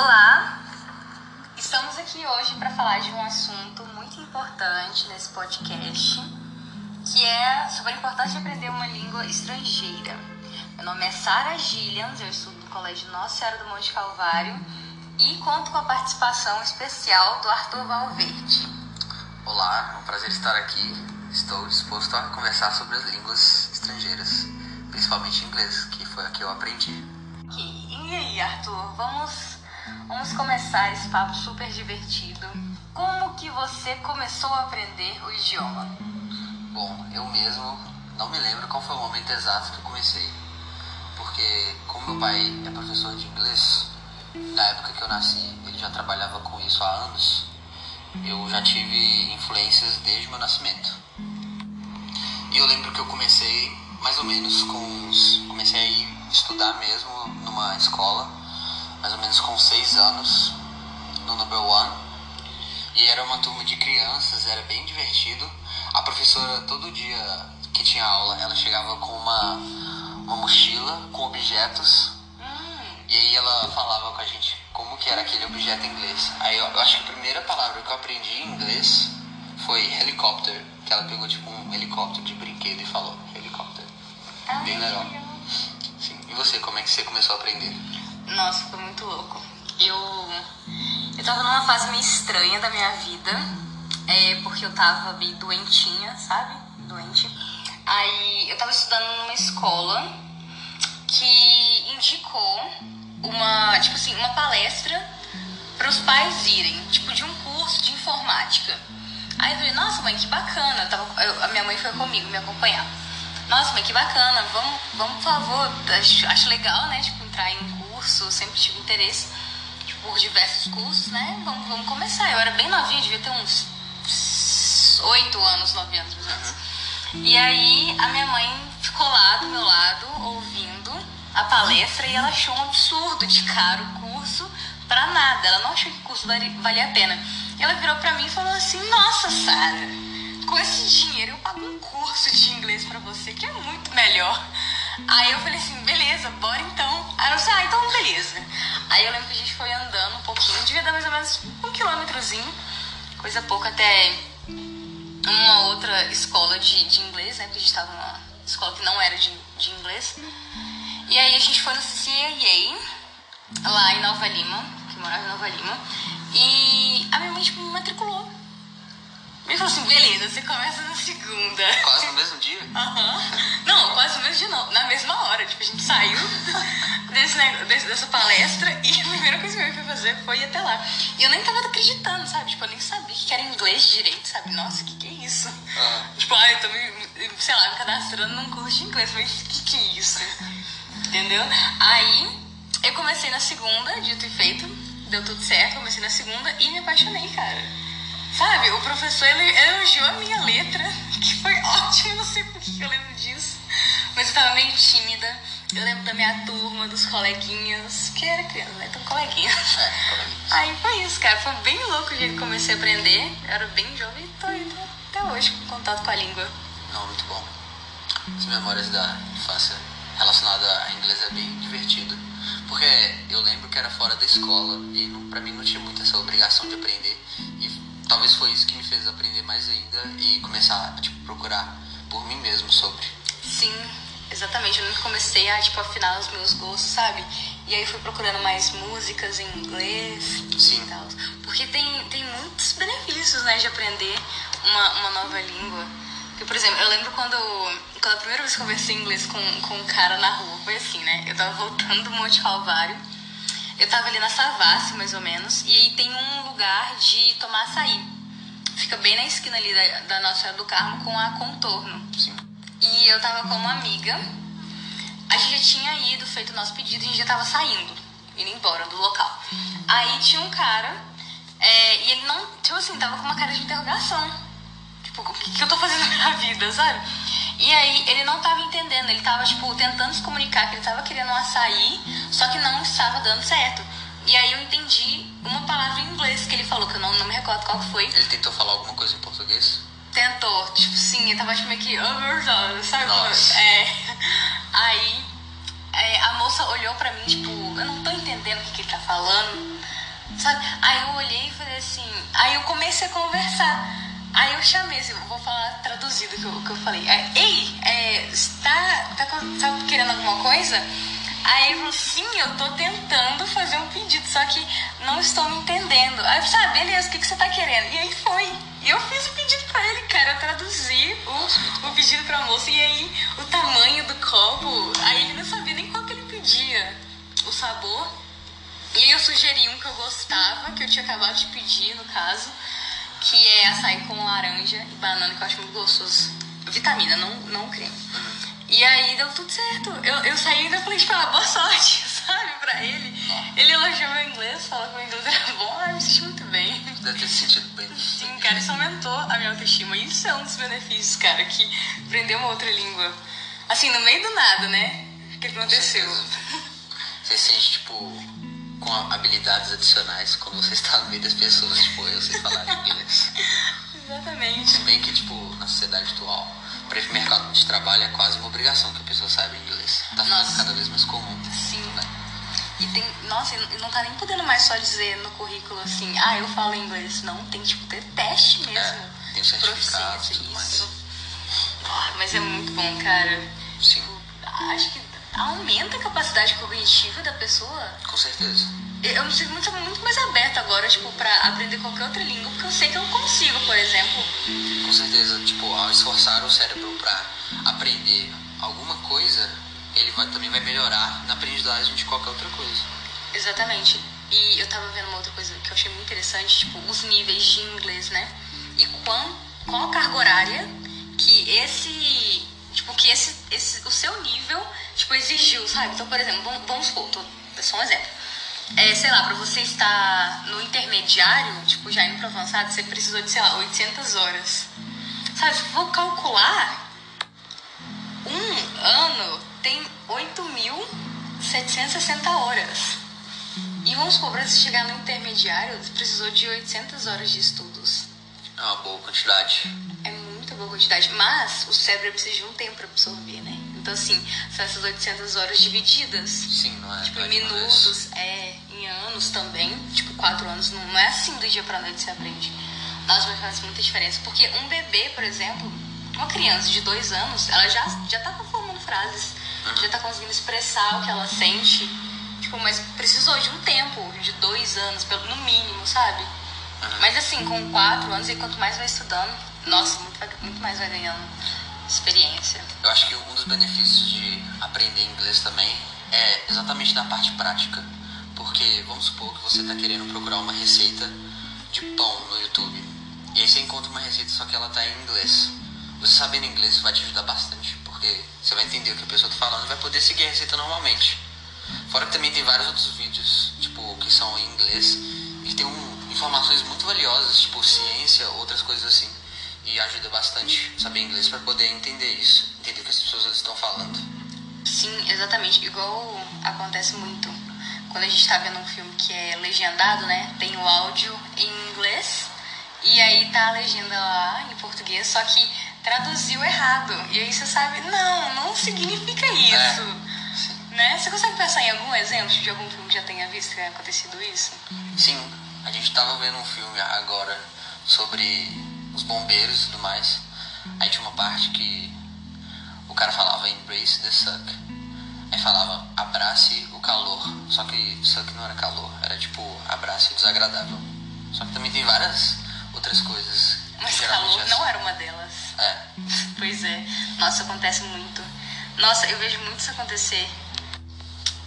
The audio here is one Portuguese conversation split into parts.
Olá! Estamos aqui hoje para falar de um assunto muito importante nesse podcast, que é sobre a importância de aprender uma língua estrangeira. Meu nome é Sara Gillians, eu estudo no Colégio Nossa Senhora do Monte Calvário e conto com a participação especial do Arthur Valverde. Olá, é um prazer estar aqui. Estou disposto a conversar sobre as línguas estrangeiras, principalmente inglês, que foi a que eu aprendi. Ok, e aí, Arthur, vamos, vamos começar esse papo super divertido. Como que você começou a aprender o idioma? Bom, eu mesmo não me lembro qual foi o momento exato que eu comecei, porque como meu pai é professor de inglês, na época que eu nasci ele já trabalhava com isso há anos, eu já tive influências desde meu nascimento. E eu lembro que eu comecei mais ou menos com uns, comecei a ir estudar mesmo numa escola, mais ou menos com seis anos, no Number One. E era uma turma de crianças, era bem divertido. A professora, todo dia que tinha aula, ela chegava com uma, uma mochila com objetos. E aí ela falava com a gente como que era aquele objeto em inglês. Aí eu, eu acho que a primeira palavra que eu aprendi em inglês foi helicóptero. Que ela pegou tipo um helicóptero de brinquedo e falou helicóptero. Ai, Bem legal. Sim. E você, como é que você começou a aprender? Nossa, foi muito louco. Eu, eu tava numa fase meio estranha da minha vida, é, porque eu tava meio doentinha, sabe? Doente. Aí eu tava estudando numa escola que indicou uma, tipo assim, uma palestra para os pais irem, tipo de um curso de informática. Aí eu falei, nossa mãe, que bacana. Eu tava, eu- a minha mãe foi comigo me acompanhar. Nossa, mãe, que bacana. Vamos, vamos por favor. Acho, acho legal, né? Tipo, entrar em um curso. Sempre tive interesse tipo, por diversos cursos, né? Vamos, vamos começar. Eu era bem novinha, devia ter uns oito anos, nove anos, mais ou menos. E aí a minha mãe ficou lá do meu lado, ouvindo a palestra, e ela achou um absurdo de caro o curso pra nada. Ela não achou que o curso vali- valia a pena. E ela virou pra mim e falou assim: Nossa, Sara, com esse dinheiro eu pago um curso de inglês pra você, que é muito melhor. Aí eu falei assim: Beleza, bora então. Aí ela disse: Ah, então beleza. Aí eu lembro que a gente foi andando um pouquinho, devia dar mais ou menos um quilômetrozinho, coisa pouca até uma outra escola de, de inglês, né? Porque a gente tava numa escola que não era de, de inglês. E aí a gente foi no CAA, lá em Nova Lima, que eu morava em Nova Lima. E a minha mãe, tipo, me matriculou. Me falou assim, beleza, você começa na segunda. Quase no mesmo dia? Aham. Não, o dia não. Na mesma hora. Tipo, a gente saiu desse, dessa palestra e a primeira coisa que eu fui fazer foi ir até lá. E eu nem tava acreditando, sabe? Tipo, eu nem sabia que era inglês direito, sabe? Nossa, que que é isso? Ah. Tipo, ah, eu tô me, sei lá, me cadastrando num curso de inglês. Mas que que é isso? Entendeu? Aí, eu comecei na segunda, dito e feito. Deu tudo certo, comecei na segunda e me apaixonei, cara. Sabe, o professor ele elogiou a minha letra, que foi ótimo, não sei por que eu lembro disso. Mas eu tava meio tímida. Eu lembro da minha turma, dos coleguinhas, que era criança, né? Então, coleguinhas. É. Aí foi isso, cara. Foi bem louco o jeito que comecei a aprender. Eu era bem jovem e tô indo até hoje com contato com a língua. Não, muito bom. As memórias da infância relacionadas a inglês é bem divertido. Porque eu lembro que era fora da escola e não, pra mim não tinha muito essa obrigação de aprender. E talvez foi isso que me fez aprender mais ainda e começar a tipo, procurar por mim mesmo sobre. Sim, exatamente. Eu que comecei a, tipo, afinar os meus gostos, sabe? E aí fui procurando mais músicas em inglês Sim. e tal. Porque tem, tem muitos benefícios, né, de aprender uma, uma nova língua. Porque, por exemplo, eu lembro quando, quando a primeira vez que eu conversei inglês com, com um cara na rua, foi assim, né? Eu tava voltando do Monte Calvário. Eu tava ali na Savassi, mais ou menos, e aí tem um lugar de tomar açaí. Fica bem na esquina ali da, da Nossa Senhora do Carmo com a contorno. Sim. E eu tava com uma amiga. A gente já tinha ido, feito o nosso pedido, e a gente já tava saindo, indo embora do local. Aí tinha um cara, é, e ele não, tipo assim, tava com uma cara de interrogação. Tipo, o que, que eu tô fazendo na minha vida, sabe? E aí ele não tava entendendo, ele tava, tipo, tentando se comunicar que ele tava querendo um açaí, só que não estava dando certo. E aí eu entendi uma palavra em inglês que ele falou, que eu não, não me recordo qual que foi. Ele tentou falar alguma coisa em português? Tentou, tipo, sim, eu tava tipo meio que, oh, meu Deus, sabe? Nossa. É. Aí é, a moça moça olhou pra mim, tipo, eu não tô entendendo o que, que ele tá falando. Sabe? Aí eu olhei e falei assim. Aí eu comecei a conversar. Aí eu chamei, assim, vou falar traduzido o que eu, que eu falei. Aí, Ei, é, tá, tá, tá querendo alguma coisa? Aí ele falou, sim, eu tô tentando fazer um pedido, só que não estou me entendendo. Aí eu falei, ah, beleza, o que, que você tá querendo? Moça, e aí o tamanho do copo, aí ele não sabia nem qual que ele pedia, o sabor. E aí eu sugeri um que eu gostava, que eu tinha acabado de pedir, no caso, que é açaí com laranja e banana, que eu acho muito gostoso. Vitamina, não, não creme. E aí deu tudo certo. Eu, eu saí e ainda falei, tipo, ah, boa sorte, sabe, pra ele. Ele elogiou meu inglês, falou que meu inglês era bom, eu me senti muito bem. Deve ter se sentido bem. Sim, cara, isso aumentou a minha autoestima. Isso é um dos benefícios, cara, que aprender uma outra língua. Assim, no meio do nada, né? O que aconteceu? Você sente, tipo, com habilidades adicionais quando você está no meio das pessoas, tipo, eu sei falar inglês. Exatamente. Se bem que, tipo, na sociedade atual, para esse mercado de trabalho é quase uma obrigação que a pessoa saiba inglês. Tá ficando Nossa. cada vez mais comum. E tem, nossa, e não tá nem podendo mais só dizer no currículo assim, ah, eu falo inglês. Não, tem tipo ter teste mesmo. É, tem certificado tudo mais. isso. Ah, Mas é muito bom, cara. Sim, Acho que aumenta a capacidade cognitiva da pessoa. com certeza. Eu me sinto muito, muito mais aberta agora, tipo, pra aprender qualquer outra língua, porque eu sei que eu consigo, por exemplo. Com certeza, tipo, ao esforçar o cérebro para aprender alguma coisa, ele vai, também vai melhorar na aprendizagem de qualquer outra coisa. Exatamente. E eu tava vendo uma outra coisa que eu achei muito interessante, tipo, os níveis de inglês, né? E qual, qual a carga horária que esse, tipo, que esse, esse, o seu nível, tipo, exigiu, sabe? Então, por exemplo, vamos, supor, é só um exemplo. É, sei lá, pra você estar no intermediário, tipo, já indo pro avançado, você precisou de, sei lá, 800 horas. Sabe, se for calcular, um ano tem 8.760 horas. E vamos supor, pra você chegar no intermediário, você precisou de 800 horas de estudos. É uma boa quantidade. É muita boa quantidade, mas o cérebro precisa de um tempo pra absorver, né? Então, assim, são essas 800 horas divididas. Sim, não é? Tipo, em é vez. minutos, é, em anos também. Tipo, quatro anos, não, é assim do dia pra noite você aprende. Mas faz muita diferença. Porque um bebê, por exemplo, uma criança de dois anos, ela já, já tá formando frases, já tá conseguindo expressar o que ela sente. Tipo, mas precisou de um tempo, de dois anos, pelo no mínimo, sabe? Mas assim, com quatro anos, e quanto mais vai estudando, nossa, muito, muito mais vai ganhando experiência. Eu acho que um dos benefícios de aprender inglês também é exatamente na parte prática. Porque vamos supor que você está querendo procurar uma receita de pão no YouTube. E aí você encontra uma receita, só que ela está em inglês. Você sabendo inglês vai te ajudar bastante, porque você vai entender o que a pessoa está falando e vai poder seguir a receita normalmente. Fora que também tem vários outros vídeos, tipo, que são em inglês que tem um, informações muito valiosas, tipo ciência, outras coisas assim. E ajuda bastante saber inglês para poder entender isso, entender o que as pessoas estão falando. Sim, exatamente. Igual acontece muito quando a gente tá vendo um filme que é legendado, né? Tem o áudio em inglês e aí tá a legenda lá em português, só que traduziu errado. E aí você sabe, não, não significa isso. Sim. Né? Você consegue pensar em algum exemplo de algum filme que já tenha visto que tenha acontecido isso? Sim, a gente tava vendo um filme agora sobre os bombeiros e tudo mais. Aí tinha uma parte que o cara falava embrace the suck. Aí falava abrace o calor. Só que suck não era calor, era tipo abrace o desagradável. Só que também tem várias outras coisas. que Mas calor é não assim. era uma delas. É, Pois é. Nossa, acontece muito. Nossa, eu vejo muito isso acontecer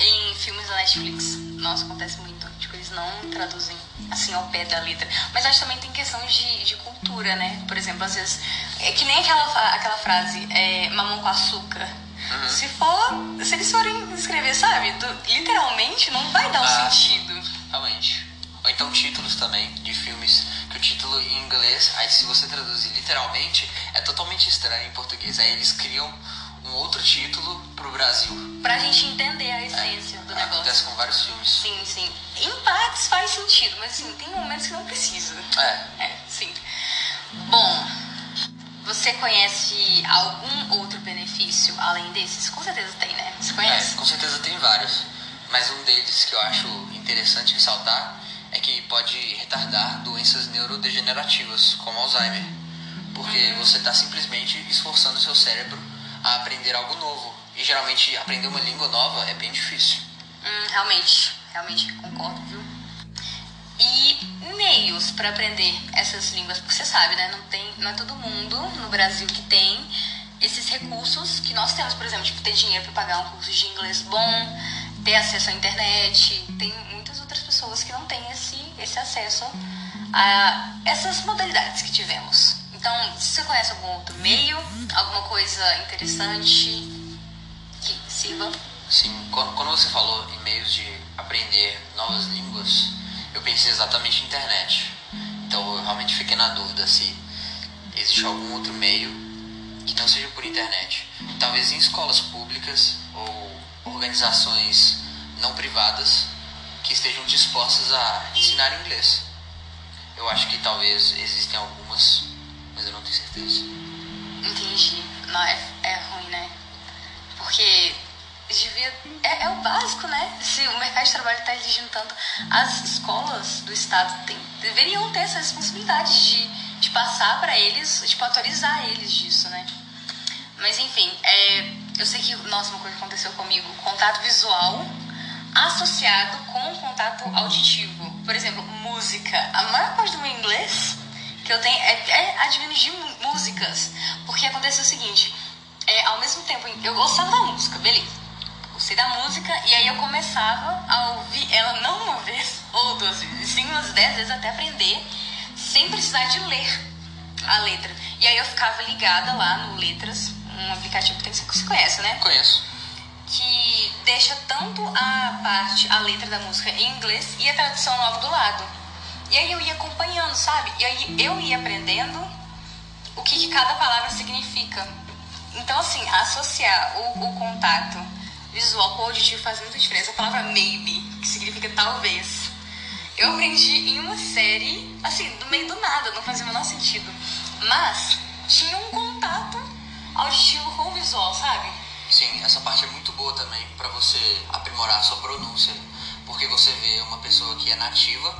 em filmes da Netflix. Nossa, acontece muito. Tipo, eles não traduzem assim ao pé da letra. Mas acho que também tem questão de, de cultura, né? Por exemplo, às vezes. É que nem aquela, aquela frase, é, mamão com açúcar. Se for. Se eles forem escrever, sabe? do- literalmente, não vai dar um Ah, sentido. realmente. Ou então títulos também de filmes que o título em inglês, aí se você traduzir literalmente, é totalmente estranho em português. Aí eles criam um outro título pro Brasil. Pra gente entender a essência do negócio. Acontece com vários filmes. Sim, sim. Em partes faz sentido, mas assim, tem momentos que não precisa. É, É, sim. Bom, você conhece algum outro benefício além desses? Com certeza tem, né? Você conhece? É, com certeza tem vários. Mas um deles que eu acho interessante ressaltar é que pode retardar doenças neurodegenerativas, como Alzheimer. Porque você está simplesmente esforçando o seu cérebro a aprender algo novo. E geralmente aprender uma língua nova é bem difícil. Hum, realmente, realmente concordo, viu? E meios para aprender essas línguas, porque você sabe, né? Não, tem, não é todo mundo no Brasil que tem esses recursos que nós temos, por exemplo, tipo, ter dinheiro para pagar um curso de inglês bom, ter acesso à internet. Tem muitas outras pessoas que não têm esse, esse acesso a essas modalidades que tivemos. Então, se você conhece algum outro meio, alguma coisa interessante que sirva. Sim, quando, você falou em meios de aprender novas línguas, eu pensei exatamente em internet. Então eu realmente fiquei na dúvida se existe algum outro meio que não seja por internet. Talvez em escolas públicas ou organizações não privadas que estejam dispostas a ensinar inglês. Eu acho que talvez existem algumas, tenho certeza. Entendi. Não, é, é ruim, né? Porque devia. É, é o básico, né? Se o mercado de trabalho está exigindo tanto, as escolas do Estado tem, deveriam ter essa responsabilidade de, de passar para eles, tipo, atualizar eles disso, né? Mas enfim, é, eu sei que, nossa, uma coisa aconteceu comigo, contato visual associado com contato auditivo. Por exemplo, música. A maior parte do meu inglês que eu tenho é, é advindo de músicas. Porque aconteceu o seguinte, é, ao mesmo tempo, eu gostava da música, beleza. Gostei da música e aí eu começava a ouvir ela não uma vez ou duas vezes, sim umas dez vezes até aprender, sem precisar de ler a letra. E aí eu ficava ligada lá no Letras, um aplicativo que você conhece, né? Conheço. que deixa tanto a parte, a letra da música em inglês e a tradução logo do lado. E aí eu ia acompanhando, sabe? E aí eu ia aprendendo o que, que cada palavra significa. Então, assim, associar o, o contato visual com o auditivo faz muita diferença. A palavra maybe, que significa talvez. Eu aprendi em uma série, assim, do meio do nada, não fazia o menor sentido. Mas tinha um contato auditivo com o visual, sabe? Sim, essa parte é muito boa também para você aprimorar a sua pronúncia, porque você vê uma pessoa que é nativa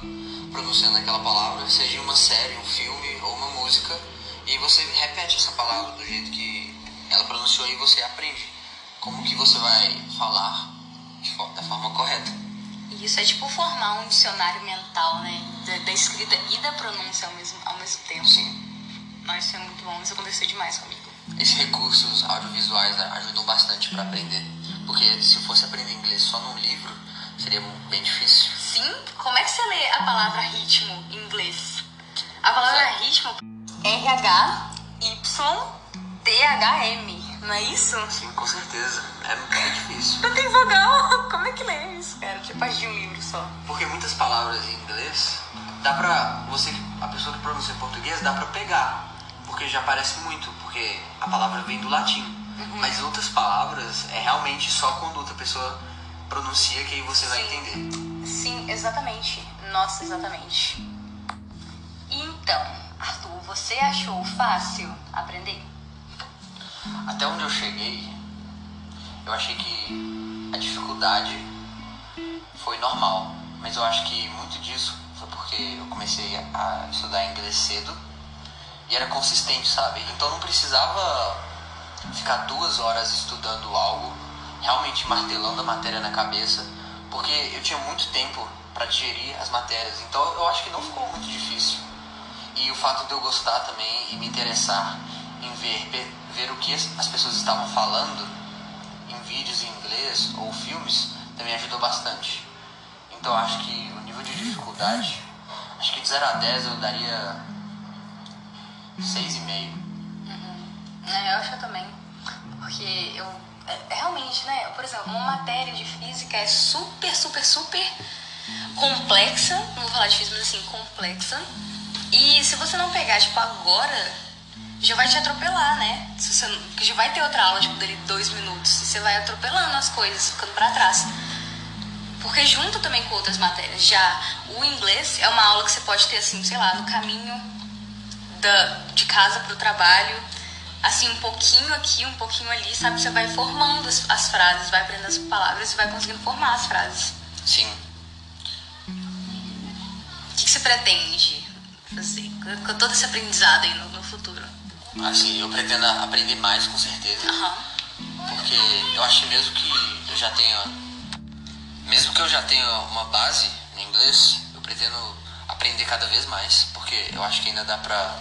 pronunciando aquela palavra, seja em uma série, um filme ou uma música, e você repete essa palavra do jeito que ela pronunciou e você aprende como que você vai falar da forma correta. E isso é tipo formar um dicionário mental, né? Da, da escrita e da pronúncia ao mesmo, ao mesmo tempo. Sim, Mas isso é muito bom, isso aconteceu demais comigo. esses recursos audiovisuais ajudam bastante para aprender, porque se fosse aprender inglês só num livro, seria bem difícil. Sim, como é que você lê a palavra ritmo em inglês? A palavra ritmo R-H-Y-T-H-M, não é isso? Sim, com certeza, é bem difícil. Não tem vogal. Como é que lê isso, cara? Parte de um livro só. Porque muitas palavras em inglês dá pra. Você, a pessoa que pronuncia em português, dá pra pegar. Porque já parece muito, porque a palavra vem do latim. Mas outras palavras é realmente só quando outra pessoa pronuncia que aí você vai Sim. entender. Sim, exatamente. Nossa, exatamente. Então, Arthur, você achou fácil aprender? Até onde eu cheguei, eu achei que a dificuldade foi normal. Mas eu acho que muito disso foi porque eu comecei a estudar inglês cedo e era consistente, sabe? Então não precisava ficar duas horas estudando algo, realmente martelando a matéria na cabeça, porque eu tinha muito tempo para digerir as matérias. Então eu acho que não ficou muito difícil. E o fato de eu gostar também e me interessar em ver, ver o que as as pessoas estavam falando em vídeos em inglês ou filmes também ajudou bastante. Então acho que o nível de dificuldade, acho que de 0 a 10 eu daria 6,5. É, eu acho também. Porque eu. É- realmente, né? Por exemplo, uma matéria de física é super, super, super complexa. Não vou falar de física, mas assim, complexa. E se você não pegar, tipo, agora, já vai te atropelar, né? Se você, já vai ter outra aula, tipo, dele dois minutos. E você vai atropelando as coisas, ficando pra trás. Porque junto também com outras matérias. Já o inglês é uma aula que você pode ter, assim, sei lá, no caminho da, de casa pro trabalho, assim, um pouquinho aqui, um pouquinho ali, sabe? Você vai formando as, as frases, vai aprendendo as palavras e vai conseguindo formar as frases. Sim. O que, que você pretende fazer com todo esse aprendizado aí no, no futuro? Assim, eu pretendo aprender mais, com certeza. Aham. Porque eu acho mesmo que eu já tenha. Mesmo que eu já tenha uma base no inglês, eu pretendo aprender cada vez mais. Porque eu acho que ainda dá pra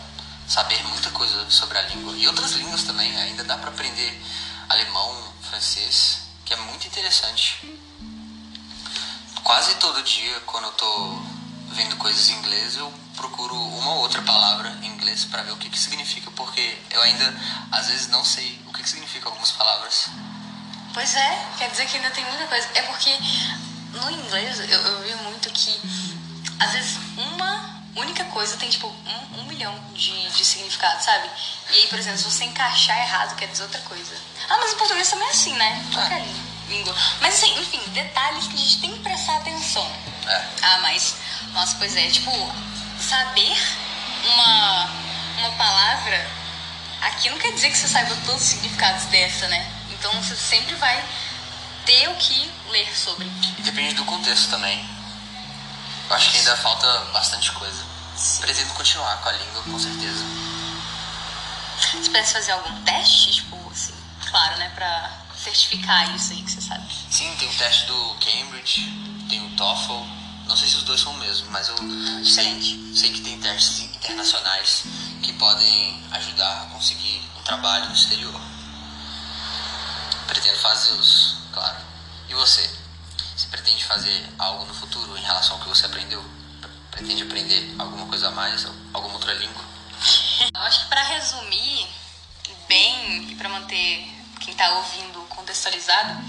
saber muita coisa sobre a língua. E outras línguas também, ainda dá pra aprender alemão, francês, que é muito interessante. Quase todo dia, quando eu tô vendo coisas em inglês, eu procuro uma ou outra palavra em inglês para ver o que que significa, porque eu ainda às vezes não sei o que que significa algumas palavras. Pois é, quer dizer que ainda tem muita coisa. É porque no inglês eu, eu vi muito que às vezes única coisa tem tipo um, um milhão de, de significados, sabe? E aí, por exemplo, se você encaixar errado, quer dizer outra coisa. Ah, mas em português também é assim, né? Qualquer língua. Mas assim, enfim, detalhes que a gente tem que prestar atenção. É. Ah, mas, nossa, pois é, tipo, saber uma, uma palavra aqui não quer dizer que você saiba todos os significados dessa, né? Então você sempre vai ter o que ler sobre. E depende do contexto também. Eu acho que ainda falta bastante coisa. Pretendo continuar com a língua, com certeza. Você pensa fazer algum teste, tipo, assim, claro, né, pra certificar isso aí que você sabe. Sim, tem o teste do Cambridge, tem o TOEFL. Não sei se os dois são o mesmo, mas eu sei, diferente. sei que tem testes internacionais que podem ajudar a conseguir um trabalho no exterior. Pretendo fazê-los, claro. E você? Você pretende fazer algo no futuro em relação ao que você aprendeu? Pretende aprender alguma coisa a mais, alguma outra língua? Eu acho que pra resumir bem e pra manter quem tá ouvindo contextualizado,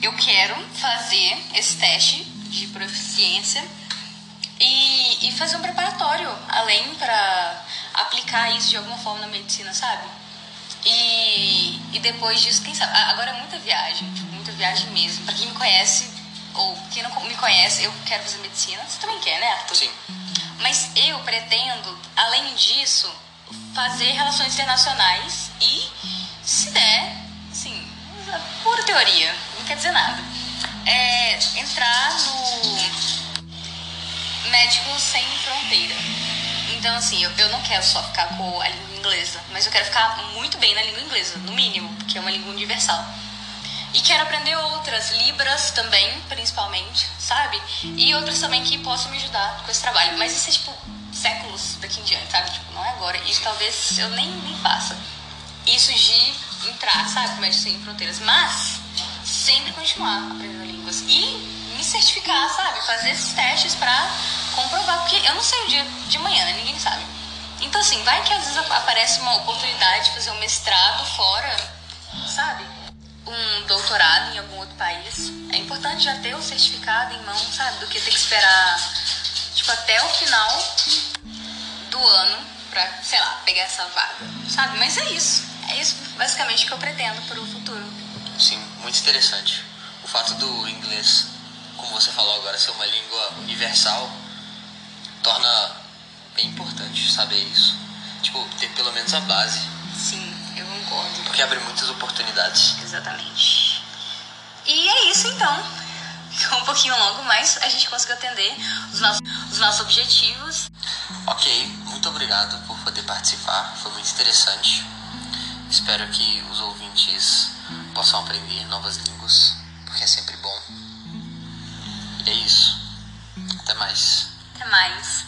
eu quero fazer esse teste de proficiência e, e fazer um preparatório além pra aplicar isso de alguma forma na medicina, sabe? E, e depois disso, quem sabe? Agora é muita viagem, tipo, muita viagem mesmo. Pra quem me conhece, ou quem não me conhece, eu quero fazer medicina. Você também quer, né, Arthur? Sim. Mas eu pretendo, além disso, fazer relações internacionais e, se der, assim, pura teoria, não quer dizer nada, é entrar no Médicos Sem Fronteira. Então, assim, eu, eu não quero só ficar com a língua inglesa, mas eu quero ficar muito bem na língua inglesa, no mínimo, porque é uma língua universal. E quero aprender outras, Libras também, principalmente, sabe? E outras também que possam me ajudar com esse trabalho. Mas isso é, tipo, séculos daqui em diante, sabe? Tipo, não é agora. E talvez eu nem, nem faça. Isso de entrar, sabe? Com Médicos Sem Fronteiras. Mas, sempre continuar aprendendo línguas. E me certificar, sabe? Fazer esses testes pra comprovar. Porque eu não sei o dia de manhã, né? Ninguém sabe. Então, assim, vai que às vezes aparece uma oportunidade de fazer um mestrado fora, sabe? Um doutorado em algum outro país. É importante já ter o certificado em mão, sabe? Do que ter que esperar, tipo, até o final do ano pra, sei lá, pegar essa vaga, sabe? Mas é isso. É isso, basicamente, que eu pretendo pro futuro. Sim, muito interessante. O fato do inglês, como você falou agora, ser uma língua universal, torna bem importante saber isso. Tipo, ter pelo menos a base, concordo. porque abre muitas oportunidades. Exatamente. E é isso então. Ficou um pouquinho longo, mas a gente conseguiu atender os nossos, os nossos objetivos. Ok, muito obrigado por poder participar, foi muito interessante. Espero que os ouvintes possam aprender novas línguas, porque é sempre bom. E é isso. Até mais. Até mais.